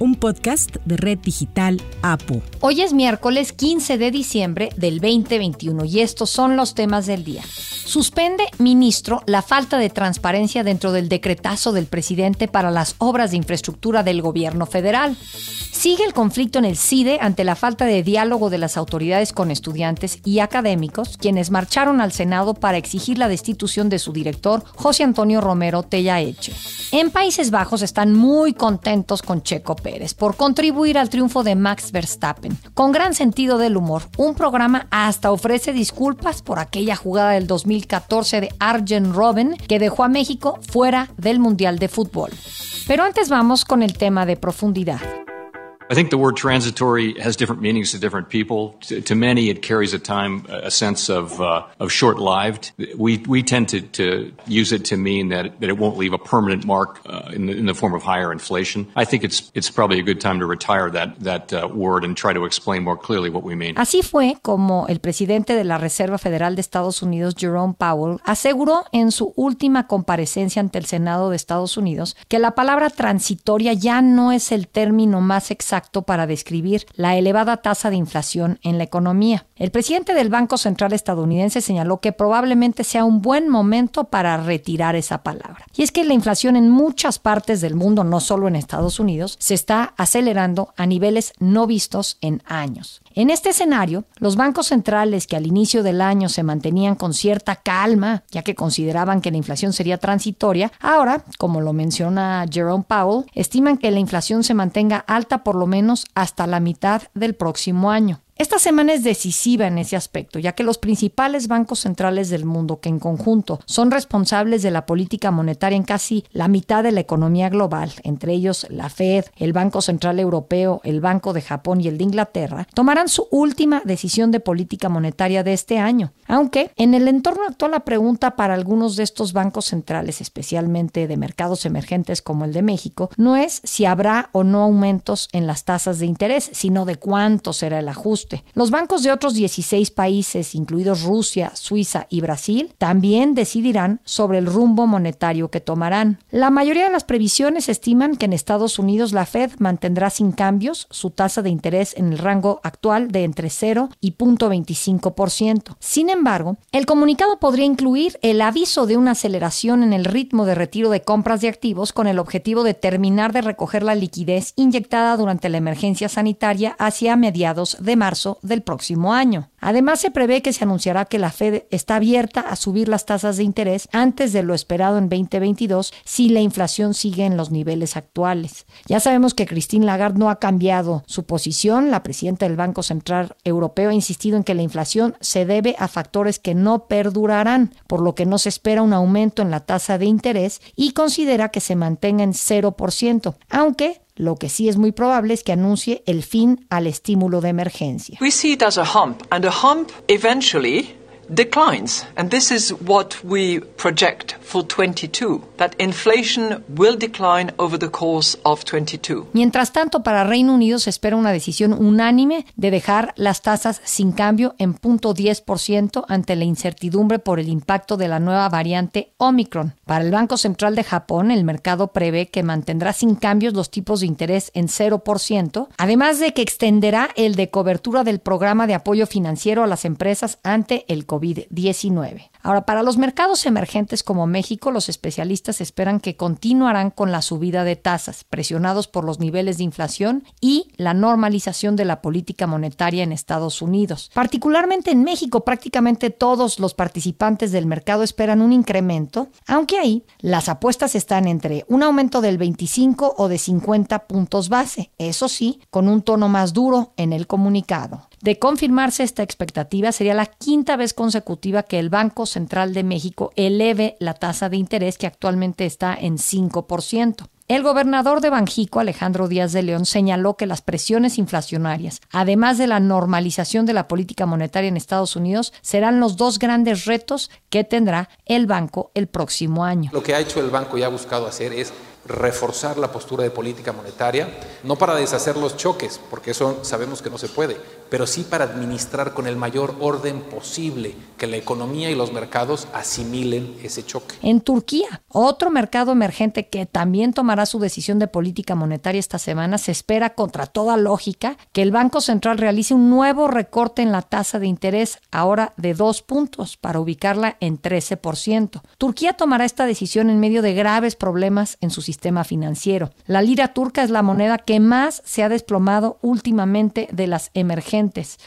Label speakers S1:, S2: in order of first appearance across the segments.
S1: un podcast de Red Digital APU.
S2: Hoy es miércoles 15 de diciembre del 2021 y estos son los temas del día. Suspende ministro la falta de transparencia dentro del decretazo del presidente para las obras de infraestructura del gobierno federal. Sigue el conflicto en el CIDE ante la falta de diálogo de las autoridades con estudiantes y académicos, quienes marcharon al Senado para exigir la destitución de su director, José Antonio Romero Tellaeche. En Países Bajos están muy contentos con Checo Pérez por contribuir al triunfo de Max Verstappen. Con gran sentido del humor, un programa hasta ofrece disculpas por aquella jugada del 2014 de Arjen Robben que dejó a México fuera del Mundial de Fútbol. Pero antes vamos con el tema de profundidad.
S3: I think the word transitory has different meanings to different people. To, to many, it carries at time a sense of, uh, of short-lived. We, we tend to, to use it to mean that, that it won't leave a permanent mark uh, in, the, in the form of higher inflation. I think it's, it's probably a good time to retire that, that uh, word and try to explain more clearly what we mean.
S2: Así fue como el presidente de la Reserva Federal de Estados Unidos, Jerome Powell, aseguró en su última comparecencia ante el Senado de Estados Unidos que la palabra transitoria ya no es el término más exacto para describir la elevada tasa de inflación en la economía. El presidente del Banco Central estadounidense señaló que probablemente sea un buen momento para retirar esa palabra. Y es que la inflación en muchas partes del mundo, no solo en Estados Unidos, se está acelerando a niveles no vistos en años. En este escenario, los bancos centrales que al inicio del año se mantenían con cierta calma, ya que consideraban que la inflación sería transitoria, ahora, como lo menciona Jerome Powell, estiman que la inflación se mantenga alta por lo menos hasta la mitad del próximo año. Esta semana es decisiva en ese aspecto, ya que los principales bancos centrales del mundo, que en conjunto son responsables de la política monetaria en casi la mitad de la economía global, entre ellos la Fed, el Banco Central Europeo, el Banco de Japón y el de Inglaterra, tomarán su última decisión de política monetaria de este año. Aunque en el entorno actual la pregunta para algunos de estos bancos centrales, especialmente de mercados emergentes como el de México, no es si habrá o no aumentos en las tasas de interés, sino de cuánto será el ajuste los bancos de otros 16 países, incluidos Rusia, Suiza y Brasil, también decidirán sobre el rumbo monetario que tomarán. La mayoría de las previsiones estiman que en Estados Unidos la Fed mantendrá sin cambios su tasa de interés en el rango actual de entre 0 y 0.25%. Sin embargo, el comunicado podría incluir el aviso de una aceleración en el ritmo de retiro de compras de activos con el objetivo de terminar de recoger la liquidez inyectada durante la emergencia sanitaria hacia mediados de marzo del próximo año. Además, se prevé que se anunciará que la Fed está abierta a subir las tasas de interés antes de lo esperado en 2022 si la inflación sigue en los niveles actuales. Ya sabemos que Christine Lagarde no ha cambiado su posición. La presidenta del Banco Central Europeo ha insistido en que la inflación se debe a factores que no perdurarán, por lo que no se espera un aumento en la tasa de interés y considera que se mantenga en 0%, aunque lo que sí es muy probable es que anuncie el fin al estímulo de emergencia.
S4: We see it as a hump, and a hump eventually declines. And this is what we project for 22, that inflation will decline over the course of 22.
S2: Mientras tanto, para Reino Unido se espera una decisión unánime de dejar las tasas sin cambio en 0.10% ante la incertidumbre por el impacto de la nueva variante Omicron. Para el Banco Central de Japón, el mercado prevé que mantendrá sin cambios los tipos de interés en 0%, además de que extenderá el de cobertura del programa de apoyo financiero a las empresas ante el COVID. COVID-19. Ahora, para los mercados emergentes como México, los especialistas esperan que continuarán con la subida de tasas, presionados por los niveles de inflación y la normalización de la política monetaria en Estados Unidos. Particularmente en México, prácticamente todos los participantes del mercado esperan un incremento, aunque ahí las apuestas están entre un aumento del 25 o de 50 puntos base, eso sí, con un tono más duro en el comunicado. De confirmarse esta expectativa, sería la quinta vez consecutiva que el Banco Central de México eleve la tasa de interés que actualmente está en 5%. El gobernador de Banjico, Alejandro Díaz de León, señaló que las presiones inflacionarias, además de la normalización de la política monetaria en Estados Unidos, serán los dos grandes retos que tendrá el banco el próximo año.
S5: Lo que ha hecho el banco y ha buscado hacer es reforzar la postura de política monetaria, no para deshacer los choques, porque eso sabemos que no se puede, pero sí para administrar con el mayor orden posible que la economía y los mercados asimilen ese choque.
S2: En Turquía, otro mercado emergente que también tomará su decisión de política monetaria esta semana, se espera contra toda lógica que el Banco Central realice un nuevo recorte en la tasa de interés, ahora de dos puntos, para ubicarla en 13%. Turquía tomará esta decisión en medio de graves problemas en su sistema financiero. La lira turca es la moneda que más se ha desplomado últimamente de las emergentes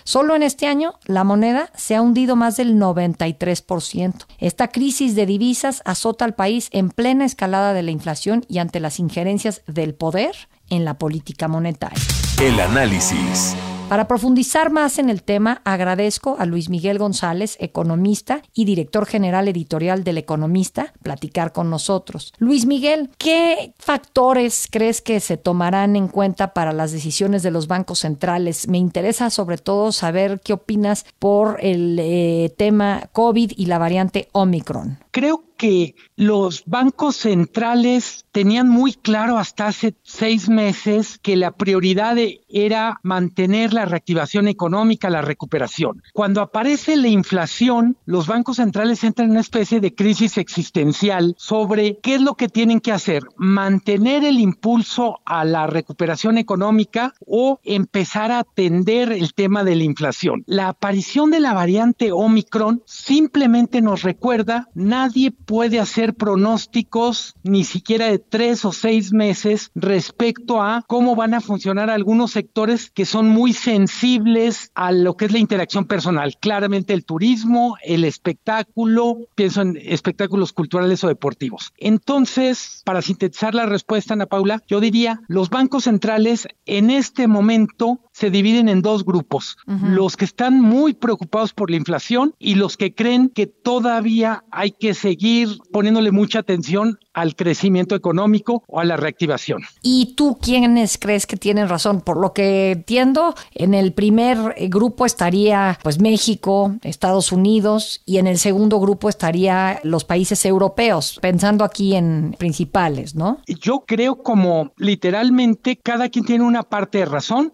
S2: Solo en este año la moneda se ha hundido más del 93%. Esta crisis de divisas azota al país en plena escalada de la inflación y ante las injerencias del poder en la política monetaria.
S6: El análisis.
S2: Para profundizar más en el tema, agradezco a Luis Miguel González, economista y director general editorial del Economista, platicar con nosotros. Luis Miguel, ¿qué factores crees que se tomarán en cuenta para las decisiones de los bancos centrales? Me interesa sobre todo saber qué opinas por el eh, tema COVID y la variante Omicron.
S7: Creo que los bancos centrales tenían muy claro hasta hace seis meses que la prioridad era mantener la reactivación económica, la recuperación. Cuando aparece la inflación, los bancos centrales entran en una especie de crisis existencial sobre qué es lo que tienen que hacer, mantener el impulso a la recuperación económica o empezar a atender el tema de la inflación. La aparición de la variante Omicron simplemente nos recuerda, nadie puede hacer pronósticos ni siquiera de tres o seis meses respecto a cómo van a funcionar algunos sectores que son muy sensibles a lo que es la interacción personal. Claramente el turismo, el espectáculo, pienso en espectáculos culturales o deportivos. Entonces, para sintetizar la respuesta, Ana Paula, yo diría, los bancos centrales en este momento se dividen en dos grupos, los que están muy preocupados por la inflación y los que creen que todavía hay que seguir poniéndole mucha atención al crecimiento económico o a la reactivación.
S2: ¿Y tú quiénes crees que tienen razón? Por lo que entiendo, en el primer grupo estaría pues México, Estados Unidos y en el segundo grupo estaría los países europeos, pensando aquí en principales, ¿no?
S7: Yo creo como literalmente cada quien tiene una parte de razón.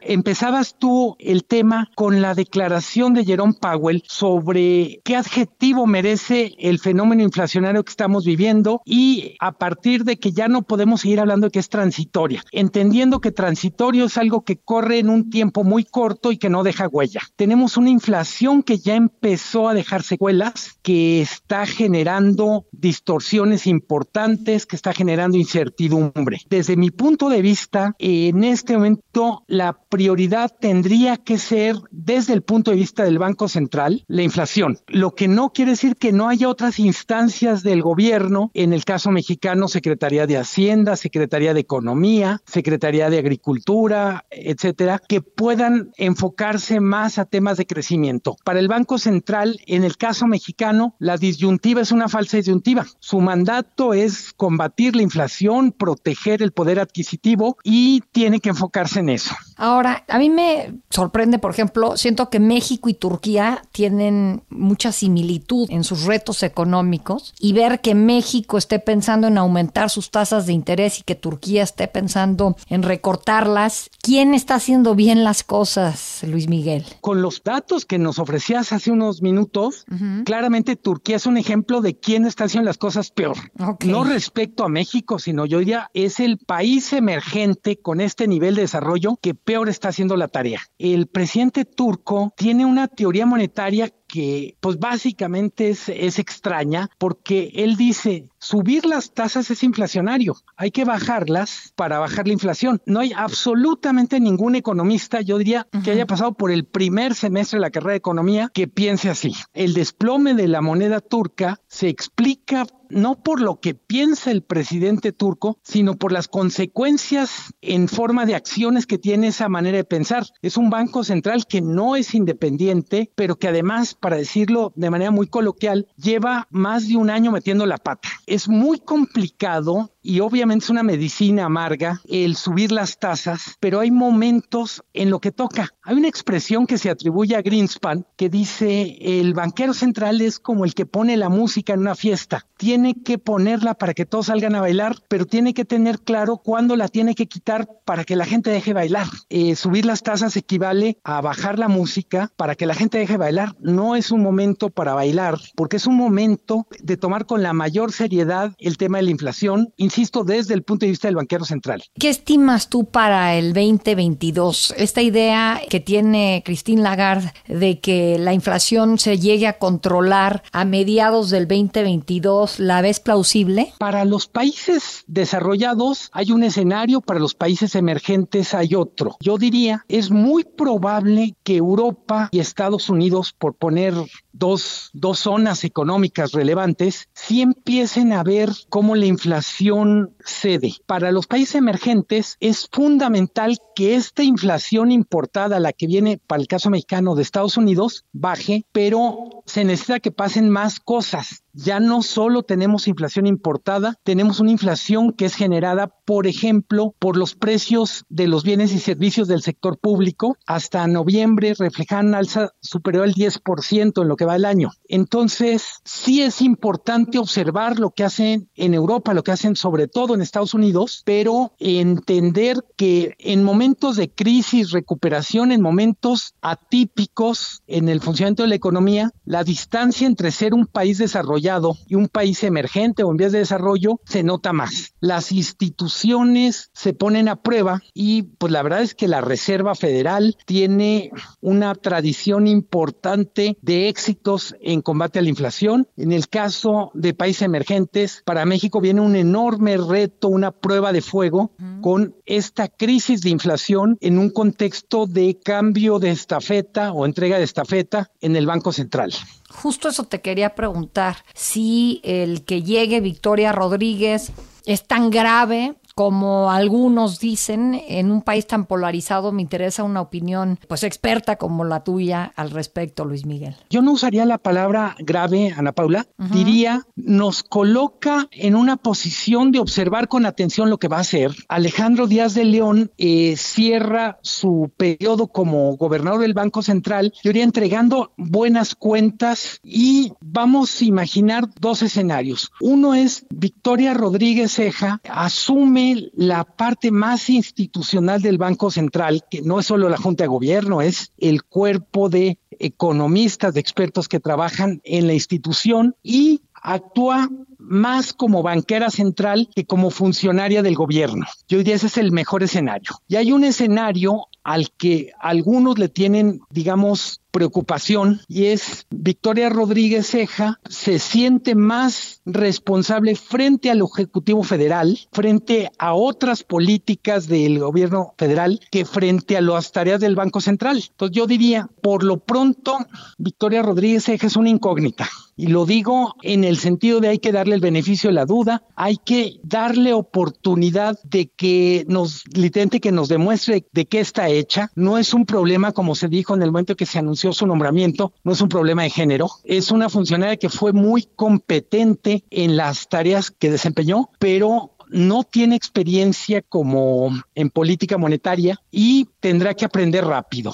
S7: Empezabas tú el tema con la declaración de Jerome Powell sobre qué adjetivo merece el fenómeno inflacionario que estamos viviendo y a partir de que ya no podemos seguir hablando de que es transitoria, entendiendo que transitorio es algo que corre en un tiempo muy corto y que no deja huella. Tenemos una inflación que ya empezó a dejar secuelas, que está generando distorsiones importantes, que está generando incertidumbre. Desde mi punto de vista, en este momento la prioridad tendría que ser desde el punto de vista del Banco Central la inflación, lo que no quiere decir que no haya otras instancias del gobierno, en el caso mexicano, Secretaría de Hacienda, Secretaría de Economía, Secretaría de Agricultura, etcétera, que puedan enfocarse más a temas de crecimiento. Para el Banco Central, en el caso mexicano, la disyuntiva es una falsa disyuntiva. Su mandato es combatir la inflación, proteger el poder adquisitivo y tiene que enfocarse en eso.
S2: Ahora, a mí me sorprende, por ejemplo, siento que México y Turquía tienen mucha similitud en sus retos económicos y ver que México esté pensando en aumentar sus tasas de interés y que Turquía esté pensando en recortarlas, ¿quién está haciendo bien las cosas, Luis Miguel?
S7: Con los datos que nos ofrecías hace unos minutos, claramente Turquía es un ejemplo de quién está haciendo las cosas peor. No respecto a México, sino yo diría es el país emergente con este nivel de desarrollo que peor está haciendo la tarea. El presidente turco tiene una teoría monetaria que pues básicamente es, es, extraña porque él dice subir las tasas es inflacionario, hay que bajarlas para bajar la inflación. No hay absolutamente ningún economista, yo diría, que haya pasado por el primer semestre de la carrera de economía que piense así. El desplome de la moneda turca se explica no por lo que piensa el presidente turco, sino por las consecuencias en forma de acciones que tiene esa manera de pensar. Es un banco central que no es independiente, pero que además, para decirlo de manera muy coloquial, lleva más de un año metiendo la pata. Es muy complicado y obviamente es una medicina amarga el subir las tasas, pero hay momentos en lo que toca. Hay una expresión que se atribuye a Greenspan que dice el banquero central es como el que pone la música en una fiesta. Tiene tiene que ponerla para que todos salgan a bailar, pero tiene que tener claro cuándo la tiene que quitar para que la gente deje bailar. Eh, subir las tasas equivale a bajar la música para que la gente deje bailar. No es un momento para bailar, porque es un momento de tomar con la mayor seriedad el tema de la inflación, insisto, desde el punto de vista del banquero central.
S2: ¿Qué estimas tú para el 2022? Esta idea que tiene Christine Lagarde de que la inflación se llegue a controlar a mediados del 2022, ¿la ves plausible?
S7: Para los países desarrollados hay un escenario, para los países emergentes hay otro. Yo diría, es muy probable que Europa y Estados Unidos, por poner dos, dos zonas económicas relevantes, sí empiecen a ver cómo la inflación cede. Para los países emergentes es fundamental que esta inflación importada, la que viene para el caso mexicano de Estados Unidos, baje, pero se necesita que pasen más cosas ya no solo tenemos inflación importada, tenemos una inflación que es generada, por ejemplo, por los precios de los bienes y servicios del sector público. Hasta noviembre reflejan alza superior al 10% en lo que va el año. Entonces, sí es importante observar lo que hacen en Europa, lo que hacen sobre todo en Estados Unidos, pero entender que en momentos de crisis, recuperación, en momentos atípicos en el funcionamiento de la economía, la distancia entre ser un país desarrollado y un país emergente o en vías de desarrollo se nota más. Las instituciones se ponen a prueba y pues la verdad es que la Reserva Federal tiene una tradición importante de éxitos en combate a la inflación. En el caso de países emergentes, para México viene un enorme reto, una prueba de fuego con esta crisis de inflación en un contexto de cambio de estafeta o entrega de estafeta en el Banco Central.
S2: Justo eso te quería preguntar, si el que llegue Victoria Rodríguez es tan grave como algunos dicen, en un país tan polarizado me interesa una opinión pues experta como la tuya al respecto, Luis Miguel.
S7: Yo no usaría la palabra grave, Ana Paula, diría nos coloca en una posición de observar con atención lo que va a hacer. Alejandro Díaz de León eh, cierra su periodo como gobernador del Banco Central, yo iría entregando buenas cuentas y vamos a imaginar dos escenarios. Uno es Victoria Rodríguez Ceja asume la parte más institucional del Banco Central, que no es solo la Junta de Gobierno, es el cuerpo de economistas, de expertos que trabajan en la institución y actúa más como banquera central que como funcionaria del gobierno. Yo diría ese es el mejor escenario. Y hay un escenario al que algunos le tienen, digamos, preocupación y es Victoria Rodríguez Ceja se siente más responsable frente al Ejecutivo Federal, frente a otras políticas del gobierno federal que frente a las tareas del Banco Central. Entonces yo diría, por lo pronto, Victoria Rodríguez Ceja es una incógnita. Y lo digo en el sentido de hay que darle el beneficio de la duda, hay que darle oportunidad de que nos, literalmente que nos demuestre de qué está hecha. No es un problema, como se dijo en el momento que se anunció su nombramiento, no es un problema de género. Es una funcionaria que fue muy competente en las tareas que desempeñó, pero no tiene experiencia como en política monetaria y tendrá que aprender rápido.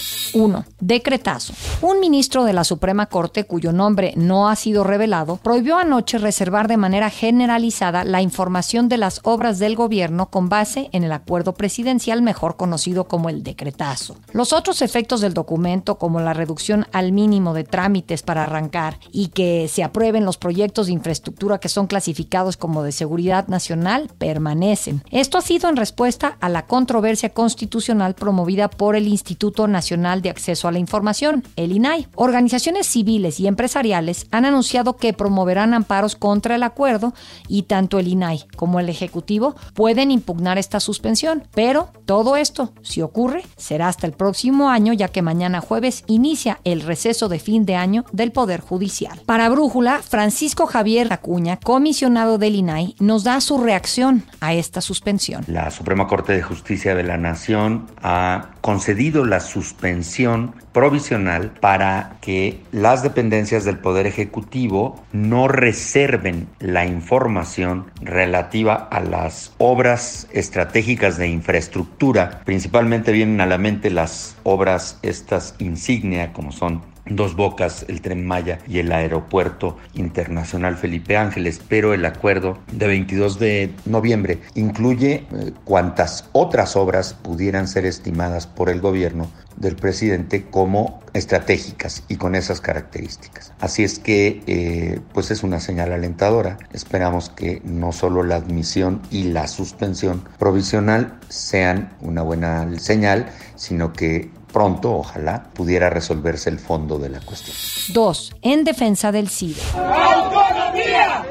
S2: 1. Decretazo. Un ministro de la Suprema Corte, cuyo nombre no ha sido revelado, prohibió anoche reservar de manera generalizada la información de las obras del gobierno con base en el acuerdo presidencial mejor conocido como el decretazo. Los otros efectos del documento, como la reducción al mínimo de trámites para arrancar y que se aprueben los proyectos de infraestructura que son clasificados como de seguridad nacional, permanecen. Esto ha sido en respuesta a la controversia constitucional promovida por el Instituto Nacional de Acceso a la Información, el Organizaciones civiles y empresariales han anunciado que promoverán amparos contra el acuerdo y tanto el INAI como el Ejecutivo pueden impugnar esta suspensión. Pero todo esto, si ocurre, será hasta el próximo año, ya que mañana jueves inicia el receso de fin de año del Poder Judicial. Para Brújula, Francisco Javier Acuña, comisionado del INAI, nos da su reacción a esta suspensión.
S8: La Suprema Corte de Justicia de la Nación ha concedido la suspensión provisional para que las dependencias del Poder Ejecutivo no reserven la información relativa a las obras estratégicas de infraestructura. Principalmente vienen a la mente las obras estas insignia como son Dos Bocas, el Tren Maya y el Aeropuerto Internacional Felipe Ángeles, pero el acuerdo de 22 de noviembre incluye eh, cuantas otras obras pudieran ser estimadas por el gobierno del presidente como estratégicas y con esas características. Así es que eh, pues es una señal alentadora. Esperamos que no solo la admisión y la suspensión provisional sean una buena señal, sino que pronto, ojalá, pudiera resolverse el fondo de la cuestión.
S2: 2. En defensa del CIDE.
S9: ¡Autonomía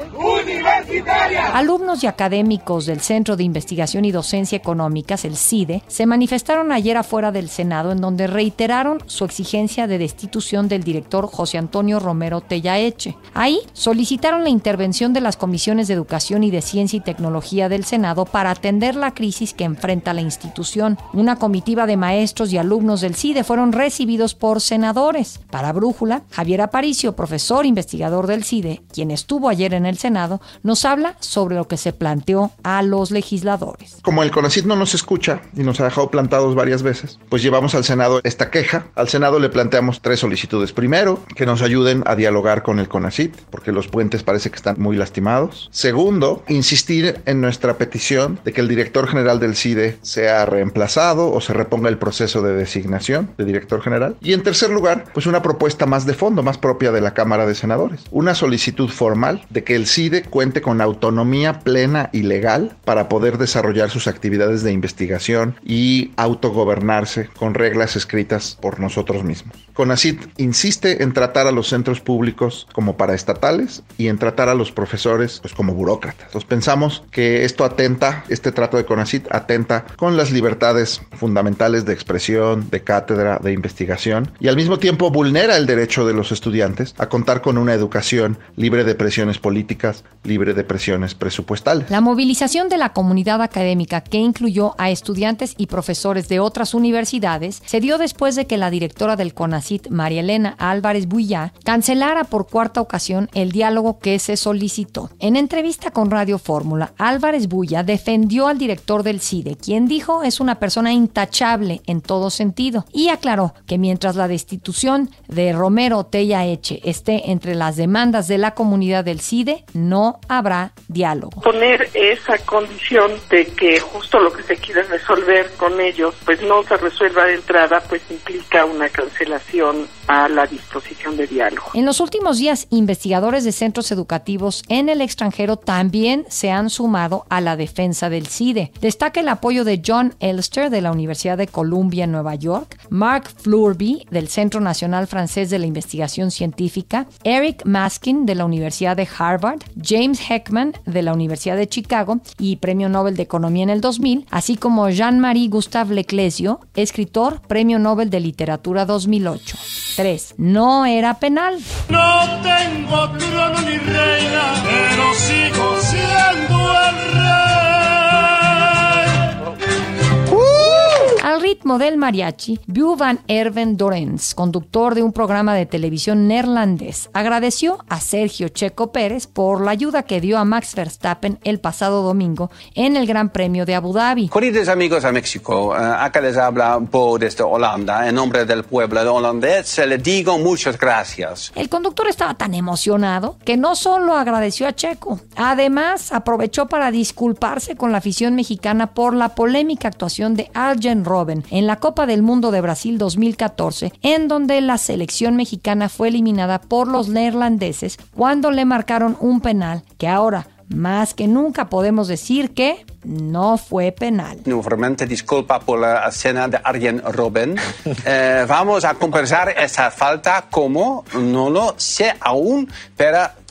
S2: Alumnos y académicos del Centro de Investigación y Docencia Económicas, el CIDE, se manifestaron ayer afuera del Senado en donde reiteraron su exigencia de destitución del director José Antonio Romero Tellaeche. Ahí solicitaron la intervención de las comisiones de Educación y de Ciencia y Tecnología del Senado para atender la crisis que enfrenta la institución. Una comitiva de maestros y alumnos del el CIDE fueron recibidos por senadores. Para Brújula, Javier Aparicio, profesor investigador del CIDE, quien estuvo ayer en el Senado, nos habla sobre lo que se planteó a los legisladores.
S10: Como el CONACID no nos escucha y nos ha dejado plantados varias veces, pues llevamos al Senado esta queja. Al Senado le planteamos tres solicitudes. Primero, que nos ayuden a dialogar con el CONACID, porque los puentes parece que están muy lastimados. Segundo, insistir en nuestra petición de que el director general del CIDE sea reemplazado o se reponga el proceso de designación de director general. Y en tercer lugar, pues una propuesta más de fondo, más propia de la Cámara de Senadores. Una solicitud formal de que el CIDE cuente con autonomía plena y legal para poder desarrollar sus actividades de investigación y autogobernarse con reglas escritas por nosotros mismos. CONACID insiste en tratar a los centros públicos como paraestatales y en tratar a los profesores pues, como burócratas. Entonces pensamos que esto atenta, este trato de CONACID atenta con las libertades fundamentales de expresión, de cátedra, de investigación y al mismo tiempo vulnera el derecho de los estudiantes a contar con una educación libre de presiones políticas, libre de presiones presupuestales.
S2: La movilización de la comunidad académica que incluyó a estudiantes y profesores de otras universidades se dio después de que la directora del CONACIT, María Elena Álvarez Buyá, cancelara por cuarta ocasión el diálogo que se solicitó. En entrevista con Radio Fórmula, Álvarez Buya defendió al director del CIDE, quien dijo es una persona intachable en todo sentido y aclaró que mientras la destitución de Romero Tella Eche esté entre las demandas de la comunidad del CIDE, no habrá diálogo.
S11: Poner esa condición de que justo lo que se quiere resolver con ellos, pues no se resuelva de entrada, pues implica una cancelación a la disposición de diálogo.
S2: En los últimos días, investigadores de centros educativos en el extranjero también se han sumado a la defensa del CIDE. Destaca el apoyo de John Elster de la Universidad de Columbia en Nueva York, Mark Flourby, del Centro Nacional Francés de la Investigación Científica, Eric Maskin, de la Universidad de Harvard, James Heckman, de la Universidad de Chicago y Premio Nobel de Economía en el 2000, así como Jean-Marie Gustave Leclésio, escritor, Premio Nobel de Literatura 2008. 3. No era penal.
S9: No tengo trono ni reina, pero sigo siendo el rey.
S2: Ritmo del mariachi, Bu van Erven Dorens, conductor de un programa de televisión neerlandés, agradeció a Sergio Checo Pérez por la ayuda que dio a Max Verstappen el pasado domingo en el Gran Premio de Abu Dhabi.
S12: Queridos amigos a México, eh, acá les habla Bo desde Holanda. En nombre del pueblo holandés le digo muchas gracias.
S2: El conductor estaba tan emocionado que no solo agradeció a Checo, además aprovechó para disculparse con la afición mexicana por la polémica actuación de Arjen Robben en la Copa del Mundo de Brasil 2014, en donde la selección mexicana fue eliminada por los neerlandeses cuando le marcaron un penal que ahora Más que nunca podemos decir que no fue penal.
S12: Nuevamente disculpa por la escena de Arjen Robben. Eh, vamos a compensar esa falta como no lo sé aún, pero